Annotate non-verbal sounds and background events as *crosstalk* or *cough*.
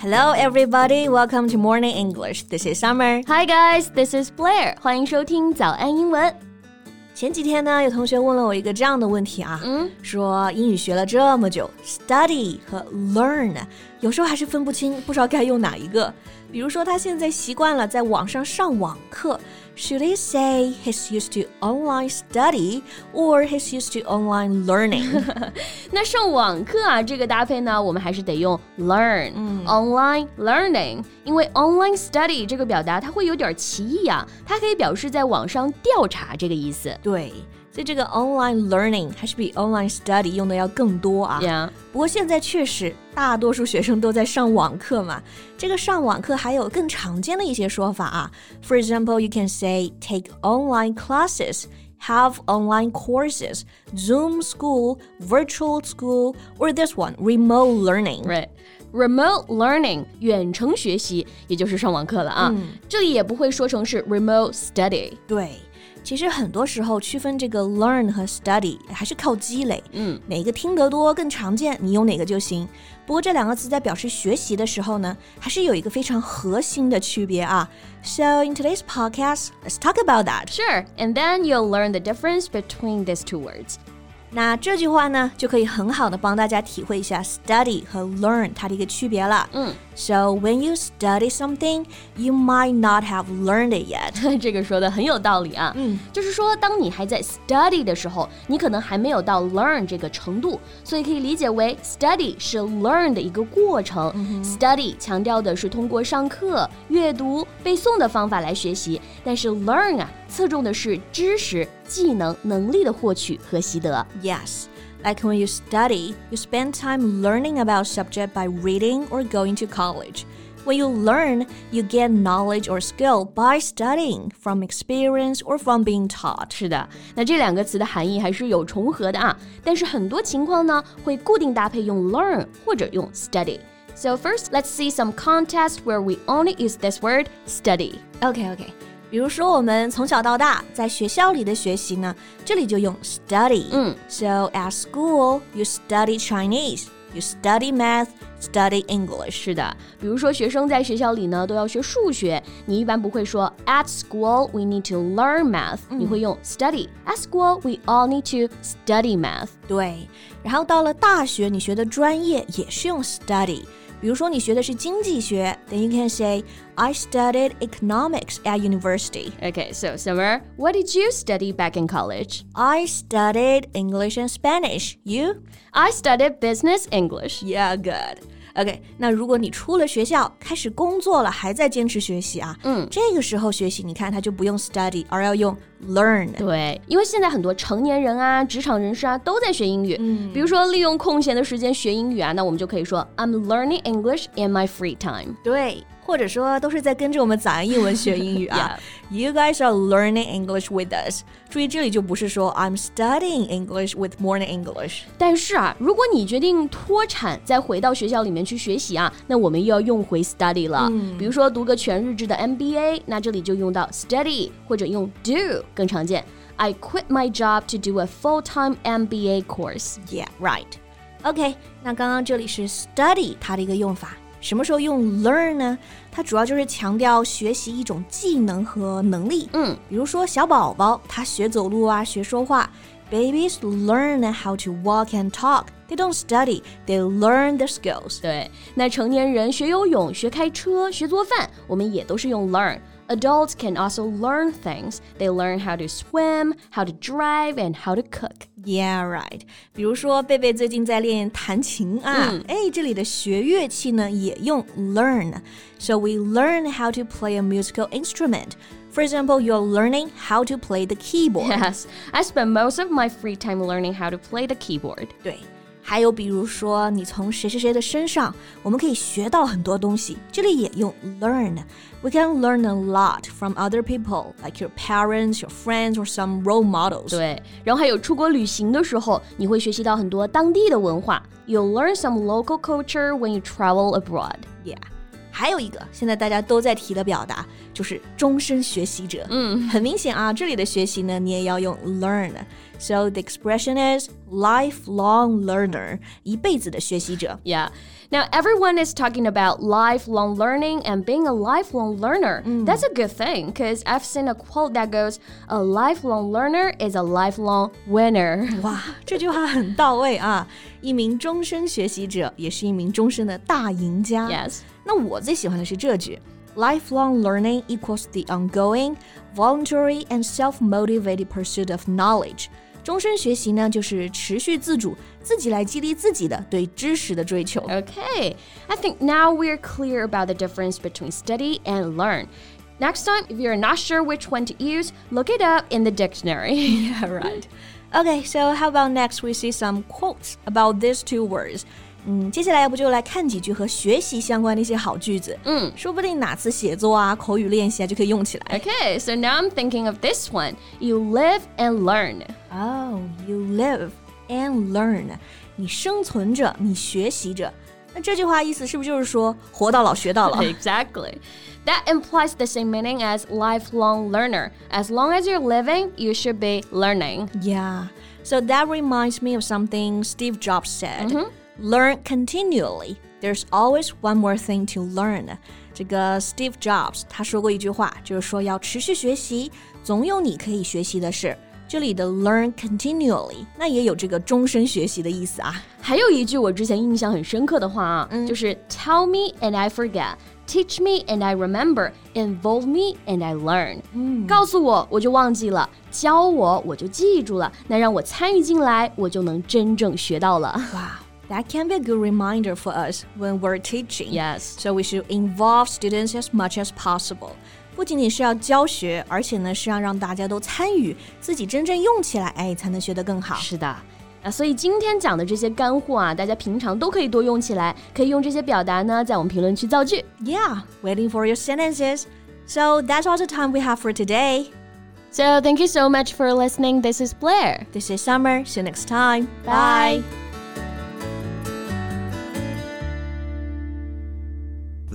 Hello, everybody. Welcome to Morning English. This is Summer. Hi, guys. This is Blair. 欢迎收听早安英文。前几天呢，有同学问了我一个这样的问题啊，嗯，说英语学了这么久，study 和 learn 有时候还是分不清，不知道该用哪一个。比如说，他现在习惯了在网上上网课。Should he say he's used to online study or he's used to online learning？那上网课啊，这个搭配呢，我们还是得用 learn，嗯，online learning，因为 online study 这个表达它会有点歧义啊，它可以表示在网上调查这个意思。对。所以这个 online learning 还是比 online study 用的要更多啊。Yeah. 不过现在确实大多数学生都在上网课嘛。这个上网课还有更常见的一些说法啊。For example, you can say take online classes. Have online courses, Zoom school, virtual school, or this one, remote learning. Right. Remote learning 远程学习，也就是上网课了啊。嗯、这里也不会说成是 remote study。对。 其实很多时候区分这个 learn 和 study 还是靠积累，嗯，哪个听得多更常见，你用哪个就行。不过这两个词在表示学习的时候呢，还是有一个非常核心的区别啊。So in today's podcast, let's talk about that. Sure, and then you'll learn the difference between these two words. 那这句话呢，就可以很好的帮大家体会一下 study 和 learn 它的一个区别了。嗯 ，So when you study something, you might not have learned it yet。*laughs* 这个说的很有道理啊。嗯，就是说，当你还在 study 的时候，你可能还没有到 learn 这个程度，所以可以理解为 study 是 learn 的一个过程。Study 强调的是通过上课、阅读、背诵的方法来学习，但是 learn 啊，侧重的是知识。技能、能力的获取和习得。Yes. Like when you study, you spend time learning about subject by reading or going to college. When you learn, you get knowledge or skill by studying, from experience or from being taught. 是的，那这两个词的含义还是有重合的啊，但是很多情况呢会固定搭配用 learn 或者用 study。So first, let's see some context where we only use this word study. Okay, okay. 比如说，我们从小到大在学校里的学习呢，这里就用 study。嗯，So at school you study Chinese, you study math, study English。是的，比如说学生在学校里呢都要学数学，你一般不会说 At school we need to learn math，你会用 study。At school we all need to study math。对，然后到了大学，你学的专业也是用 study。比如说你学的是经济学，then you can say I studied economics at university. Okay, so Summer, what did you study back in college? I studied English and Spanish. You? I studied business English. Yeah, good. OK，那如果你出了学校，开始工作了，还在坚持学习啊，嗯，这个时候学习，你看他就不用 study，而要用 learn。对，因为现在很多成年人啊，职场人士啊，都在学英语。嗯，比如说利用空闲的时间学英语啊，那我们就可以说 I'm learning English in my free time。对。或者说都是在跟着我们早安英文学英语啊。You guys are learning English with us。注意这里就不是说 I'm studying English with Morning English。但是啊，如果你决定脱产再回到学校里面去学习啊，那我们又要用回 study 了。嗯、比如说读个全日制的 MBA，那这里就用到 study 或者用 do 更常见。I quit my job to do a full-time MBA course. Yeah, right. OK，那刚刚这里是 study 它的一个用法。什么时候用 learn 呢？它主要就是强调学习一种技能和能力。嗯，比如说小宝宝他学走路啊，学说话。Babies learn how to walk and talk. They don't study, they learn the skills. 对，那成年人学游泳、学开车、学做饭，我们也都是用 learn。Adults can also learn things. They learn how to swim, how to drive, and how to cook. Yeah, right. 比如说，贝贝最近在练弹琴啊，哎、嗯，这里的学乐器呢也用 learn. So we learn how to play a musical instrument. For example, you're learning how to play the keyboard. Yes, I spend most of my free time learning how to play the keyboard. 对。 还有比如说，你从谁谁谁的身上，我们可以学到很多东西。这里也用 learn。We can learn a lot from other people, like your parents, your friends, or some role models. 对，然后还有出国旅行的时候，你会学习到很多当地的文化。You'll learn some local culture when you travel abroad. Yeah. 还有一个现在大家都在提的表达就是终身学习者。嗯，很明显啊，这里的学习呢，你也要用 learn。 So the expression is lifelong learner, 一辈子的学习者。Yeah. Now, everyone is talking about lifelong learning and being a lifelong learner. Mm. That's a good thing because I've seen a quote that goes, A lifelong learner is a lifelong winner. *laughs* 哇，这句话很到位啊！一名终身学习者也是一名终身的大赢家。Yes. 那我最喜欢的是这句。Lifelong learning equals the ongoing, voluntary, and self motivated pursuit of knowledge. 终身学习呢，就是持续自主、自己来激励自己的对知识的追求。Okay, I think now we're clear about the difference between study and learn. Next time, if you're not sure which one to use, look it up in the dictionary. yeah, *laughs* right. Okay, so how about next we see some quotes about these two words? 嗯，接下来要不就来看几句和学习相关的一些好句子。嗯，说不定哪次写作啊、口语练习啊就可以用起来。Okay, so now I'm thinking of this one. You live and learn. Oh, you live and learn. 你生存着，你学习着。那这句话意思是不是就是说活到老学到老？Exactly. *laughs* That implies the same meaning as lifelong learner. As long as you're living, you should be learning. Yeah. So that reminds me of something Steve Jobs said. Mm -hmm learn continually. There's always one more thing to learn. 这个 Steve Jobs 他说过一句话，就是说要持续学习，总有你可以学习的事。这里的 learn continually，那也有这个终身学习的意思啊。还有一句我之前印象很深刻的话啊，嗯、就是 Tell me and I forget。Teach me and I remember, involve me and I learn。嗯，告诉我我就忘记了，教我我就记住了，那让我参与进来，我就能真正学到了。哇 ！that can be a good reminder for us when we're teaching. Yes. So we should involve students as much as possible. 不仅仅是要教学，而且呢是要让大家都参与，自己真正用起来，哎，才能学得更好。是的。啊，所以今天讲的这些干货啊，大家平常都可以多用起来，可以用这些表达呢，在我们评论区造句。Yeah, waiting for your sentences. So that's all the time we have for today. So thank you so much for listening. This is Blair. This is Summer. See you next time. Bye. Bye.